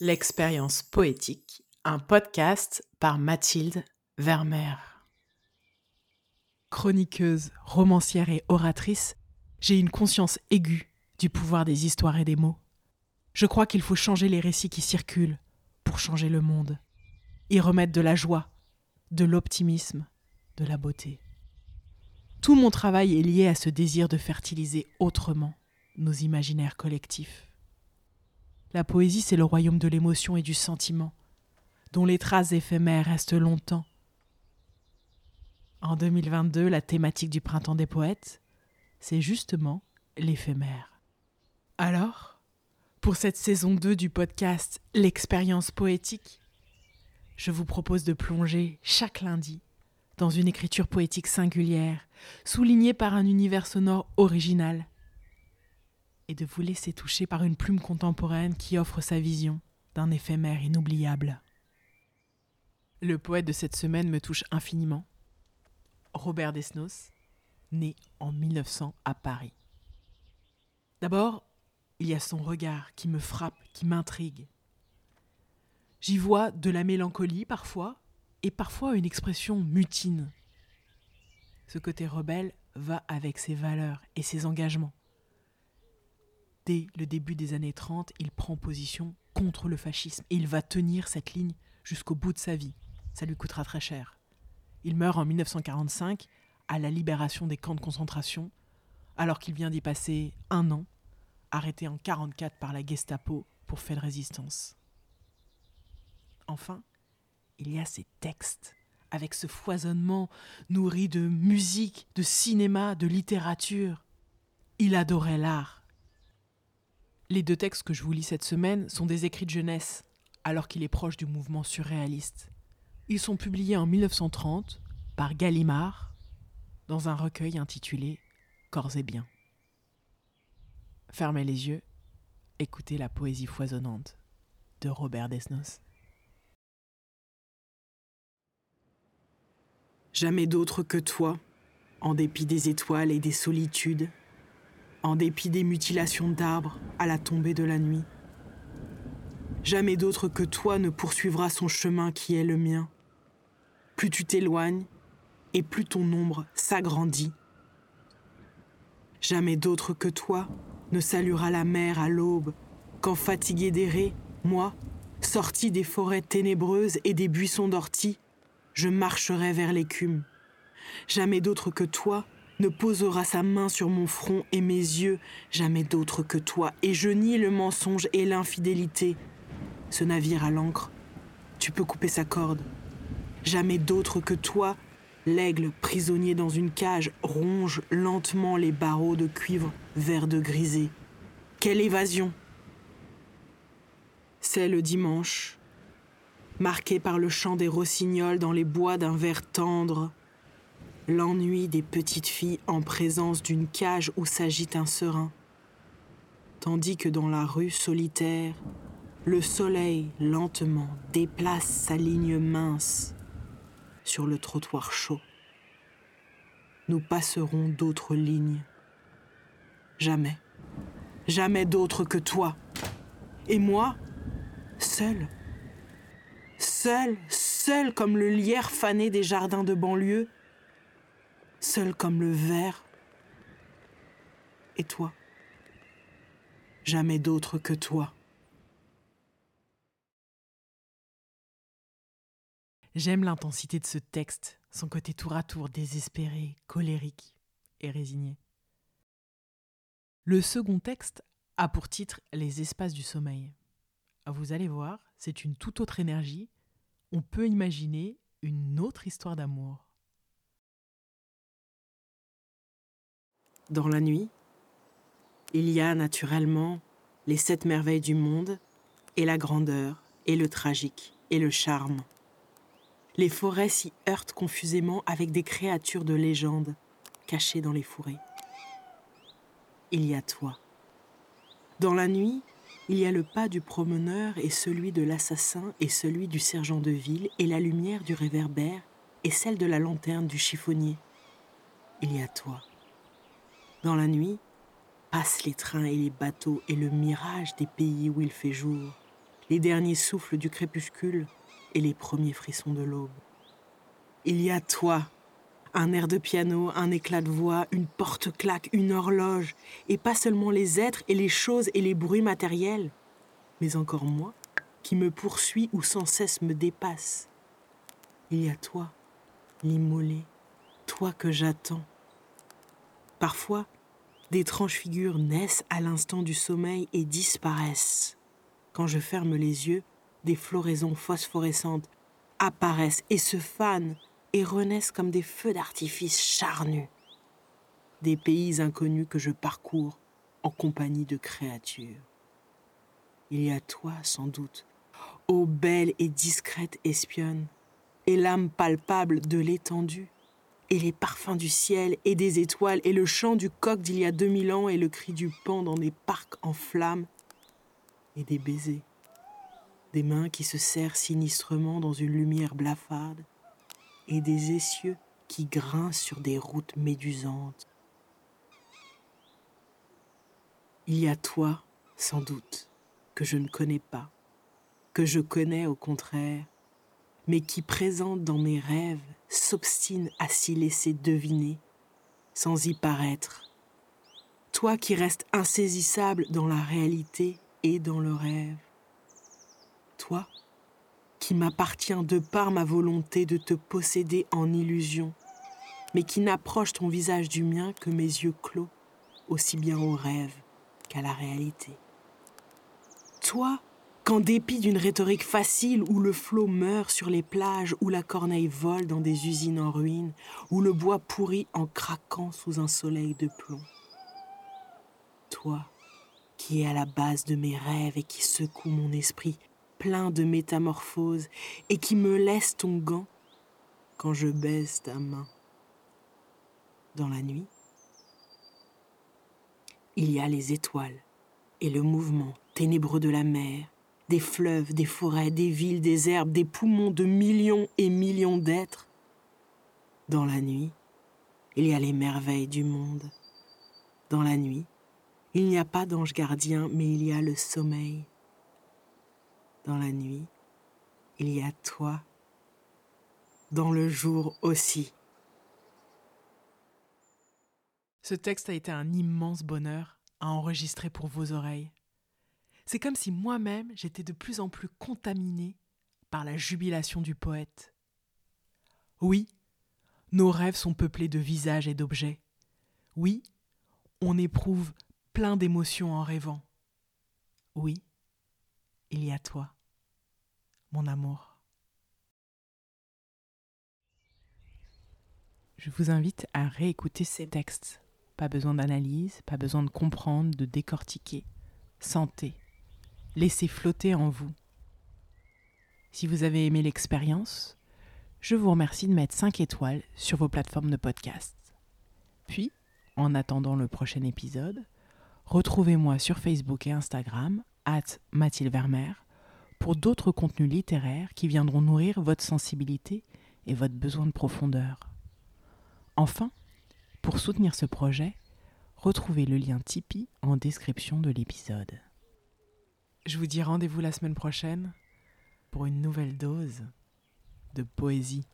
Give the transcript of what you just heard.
L'expérience poétique, un podcast par Mathilde Vermeer. Chroniqueuse, romancière et oratrice, j'ai une conscience aiguë du pouvoir des histoires et des mots. Je crois qu'il faut changer les récits qui circulent pour changer le monde, y remettre de la joie, de l'optimisme, de la beauté. Tout mon travail est lié à ce désir de fertiliser autrement nos imaginaires collectifs. La poésie, c'est le royaume de l'émotion et du sentiment, dont les traces éphémères restent longtemps. En 2022, la thématique du printemps des poètes, c'est justement l'éphémère. Alors, pour cette saison 2 du podcast L'expérience poétique, je vous propose de plonger chaque lundi dans une écriture poétique singulière, soulignée par un univers sonore original, et de vous laisser toucher par une plume contemporaine qui offre sa vision d'un éphémère inoubliable. Le poète de cette semaine me touche infiniment. Robert Desnos, né en 1900 à Paris. D'abord, il y a son regard qui me frappe, qui m'intrigue. J'y vois de la mélancolie parfois, et parfois une expression mutine. Ce côté rebelle va avec ses valeurs et ses engagements. Dès le début des années 30, il prend position contre le fascisme et il va tenir cette ligne jusqu'au bout de sa vie. Ça lui coûtera très cher. Il meurt en 1945 à la libération des camps de concentration, alors qu'il vient d'y passer un an, arrêté en 1944 par la Gestapo pour faire de résistance. Enfin, il y a ces textes, avec ce foisonnement nourri de musique, de cinéma, de littérature. Il adorait l'art. Les deux textes que je vous lis cette semaine sont des écrits de jeunesse, alors qu'il est proche du mouvement surréaliste. Ils sont publiés en 1930 par Gallimard dans un recueil intitulé Corps et biens. Fermez les yeux, écoutez la poésie foisonnante de Robert Desnos. Jamais d'autre que toi, en dépit des étoiles et des solitudes, en dépit des mutilations d'arbres à la tombée de la nuit. Jamais d'autre que toi ne poursuivra son chemin qui est le mien. Plus tu t'éloignes, et plus ton ombre s'agrandit. Jamais d'autre que toi ne saluera la mer à l'aube, quand fatigué d'errer, moi, sorti des forêts ténébreuses et des buissons d'orties, je marcherai vers l'écume. Jamais d'autre que toi ne posera sa main sur mon front et mes yeux, jamais d'autre que toi, et je nie le mensonge et l'infidélité. Ce navire à l'ancre, tu peux couper sa corde. Jamais d'autre que toi, l'aigle prisonnier dans une cage ronge lentement les barreaux de cuivre vert de grisé. Quelle évasion C'est le dimanche, marqué par le chant des rossignols dans les bois d'un verre tendre, l'ennui des petites filles en présence d'une cage où s'agite un serin, tandis que dans la rue solitaire, le soleil lentement déplace sa ligne mince sur le trottoir chaud. Nous passerons d'autres lignes. Jamais, jamais d'autres que toi. Et moi, seul, seul, seul comme le lierre fané des jardins de banlieue, seul comme le verre. Et toi Jamais d'autre que toi. J'aime l'intensité de ce texte, son côté tour à tour désespéré, colérique et résigné. Le second texte a pour titre Les espaces du sommeil. Vous allez voir, c'est une toute autre énergie. On peut imaginer une autre histoire d'amour. Dans la nuit, il y a naturellement les sept merveilles du monde, et la grandeur, et le tragique, et le charme. Les forêts s'y heurtent confusément avec des créatures de légende cachées dans les fourrés. Il y a toi. Dans la nuit, il y a le pas du promeneur et celui de l'assassin et celui du sergent de ville et la lumière du réverbère et celle de la lanterne du chiffonnier. Il y a toi. Dans la nuit, passent les trains et les bateaux et le mirage des pays où il fait jour, les derniers souffles du crépuscule et les premiers frissons de l'aube. Il y a toi, un air de piano, un éclat de voix, une porte-claque, une horloge, et pas seulement les êtres et les choses et les bruits matériels, mais encore moi, qui me poursuit ou sans cesse me dépasse. Il y a toi, l'immolé, toi que j'attends. Parfois, d'étranges figures naissent à l'instant du sommeil et disparaissent. Quand je ferme les yeux, des floraisons phosphorescentes apparaissent et se fanent et renaissent comme des feux d'artifice charnus. Des pays inconnus que je parcours en compagnie de créatures. Il y a toi, sans doute, ô belle et discrète espionne, et l'âme palpable de l'étendue, et les parfums du ciel et des étoiles, et le chant du coq d'il y a deux mille ans, et le cri du pan dans des parcs en flammes, et des baisers, des mains qui se serrent sinistrement dans une lumière blafarde, et des essieux qui grincent sur des routes médusantes. Il y a toi, sans doute, que je ne connais pas, que je connais au contraire, mais qui présente dans mes rêves s'obstine à s'y laisser deviner, sans y paraître. Toi qui restes insaisissable dans la réalité et dans le rêve. Toi qui m'appartient de par ma volonté de te posséder en illusion, mais qui n'approche ton visage du mien que mes yeux clos, aussi bien au rêve qu'à la réalité. Toi, qu'en dépit d'une rhétorique facile où le flot meurt sur les plages, où la corneille vole dans des usines en ruine, où le bois pourrit en craquant sous un soleil de plomb. Toi, qui es à la base de mes rêves et qui secoue mon esprit plein de métamorphoses et qui me laisse ton gant quand je baise ta main. Dans la nuit, il y a les étoiles et le mouvement ténébreux de la mer, des fleuves, des forêts, des villes, des herbes, des poumons de millions et millions d'êtres. Dans la nuit, il y a les merveilles du monde. Dans la nuit, il n'y a pas d'ange gardien, mais il y a le sommeil dans la nuit, il y a toi, dans le jour aussi. Ce texte a été un immense bonheur à enregistrer pour vos oreilles. C'est comme si moi-même j'étais de plus en plus contaminé par la jubilation du poète. Oui, nos rêves sont peuplés de visages et d'objets. Oui, on éprouve plein d'émotions en rêvant. Oui, il y a toi mon amour. Je vous invite à réécouter ces textes. Pas besoin d'analyse, pas besoin de comprendre, de décortiquer. Sentez. Laissez flotter en vous. Si vous avez aimé l'expérience, je vous remercie de mettre 5 étoiles sur vos plateformes de podcast. Puis, en attendant le prochain épisode, retrouvez-moi sur Facebook et Instagram, at Mathilde Vermeer, pour d'autres contenus littéraires qui viendront nourrir votre sensibilité et votre besoin de profondeur. Enfin, pour soutenir ce projet, retrouvez le lien Tipeee en description de l'épisode. Je vous dis rendez-vous la semaine prochaine pour une nouvelle dose de poésie.